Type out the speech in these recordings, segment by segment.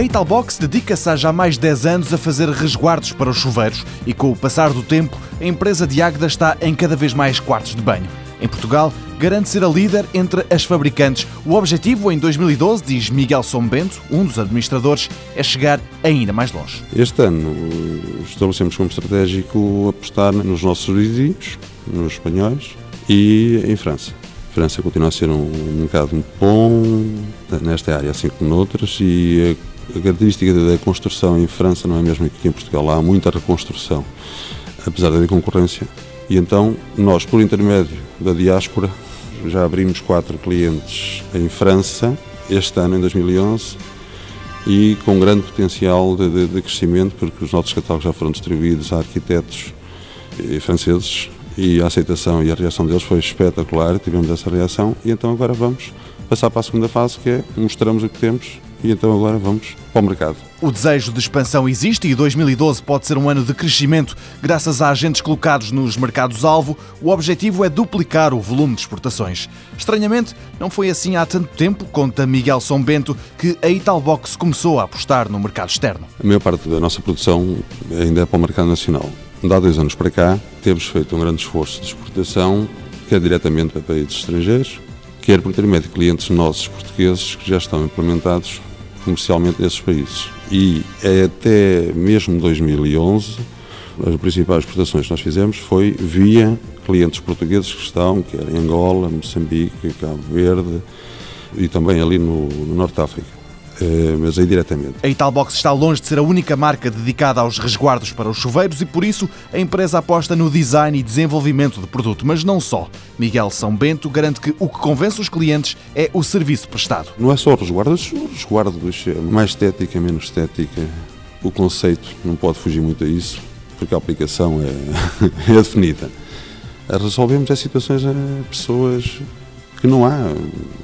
A Italbox dedica-se há já mais de 10 anos a fazer resguardos para os chuveiros e, com o passar do tempo, a empresa de Águeda está em cada vez mais quartos de banho. Em Portugal, garante ser a líder entre as fabricantes. O objetivo em 2012, diz Miguel Sombento, um dos administradores, é chegar ainda mais longe. Este ano estabelecemos como estratégico apostar nos nossos vizinhos, nos espanhóis e em França. A França continua a ser um mercado muito bom nesta área, assim como noutras, e a característica da construção em França não é mesmo que aqui em Portugal. Há muita reconstrução, apesar da concorrência. E então, nós, por intermédio da diáspora, já abrimos quatro clientes em França, este ano, em 2011, e com grande potencial de, de, de crescimento, porque os nossos catálogos já foram distribuídos a arquitetos franceses e a aceitação e a reação deles foi espetacular, tivemos essa reação, e então agora vamos passar para a segunda fase, que é mostramos o que temos e então agora vamos para o mercado. O desejo de expansão existe e 2012 pode ser um ano de crescimento graças a agentes colocados nos mercados-alvo. O objetivo é duplicar o volume de exportações. Estranhamente, não foi assim há tanto tempo, conta Miguel São Bento, que a Italbox começou a apostar no mercado externo. A maior parte da nossa produção ainda é para o mercado nacional. Há dois anos para cá, temos feito um grande esforço de exportação, quer diretamente para países estrangeiros, quer por intermédio de clientes nossos portugueses que já estão implementados comercialmente nesses países. E é até mesmo 2011, as principais exportações que nós fizemos foi via clientes portugueses que estão, quer em Angola, Moçambique, Cabo Verde e também ali no, no Norte de África. Eh, mas aí diretamente. A Italbox está longe de ser a única marca dedicada aos resguardos para os chuveiros e por isso a empresa aposta no design e desenvolvimento de produto, mas não só. Miguel São Bento garante que o que convence os clientes é o serviço prestado. Não é só o resguardo, o resguardo é mais estética, menos estética. O conceito não pode fugir muito a isso, porque a aplicação é, é definida. Resolvemos as situações a pessoas que não há.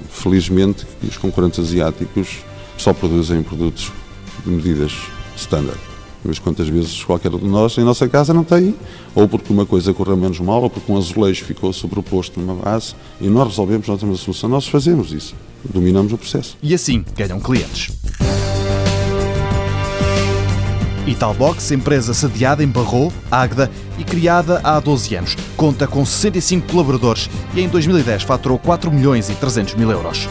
Felizmente, os concorrentes asiáticos só produzem produtos de medidas standard. Mas quantas vezes qualquer um de nós em nossa casa não tem, ou porque uma coisa correu menos mal, ou porque um azulejo ficou sobreposto numa base, e nós resolvemos, nós temos a solução, nós fazemos isso, dominamos o processo. E assim ganham clientes. Italbox, empresa sediada em Barro, Águeda e criada há 12 anos. Conta com 65 colaboradores e em 2010 faturou 4 milhões e 300 mil euros.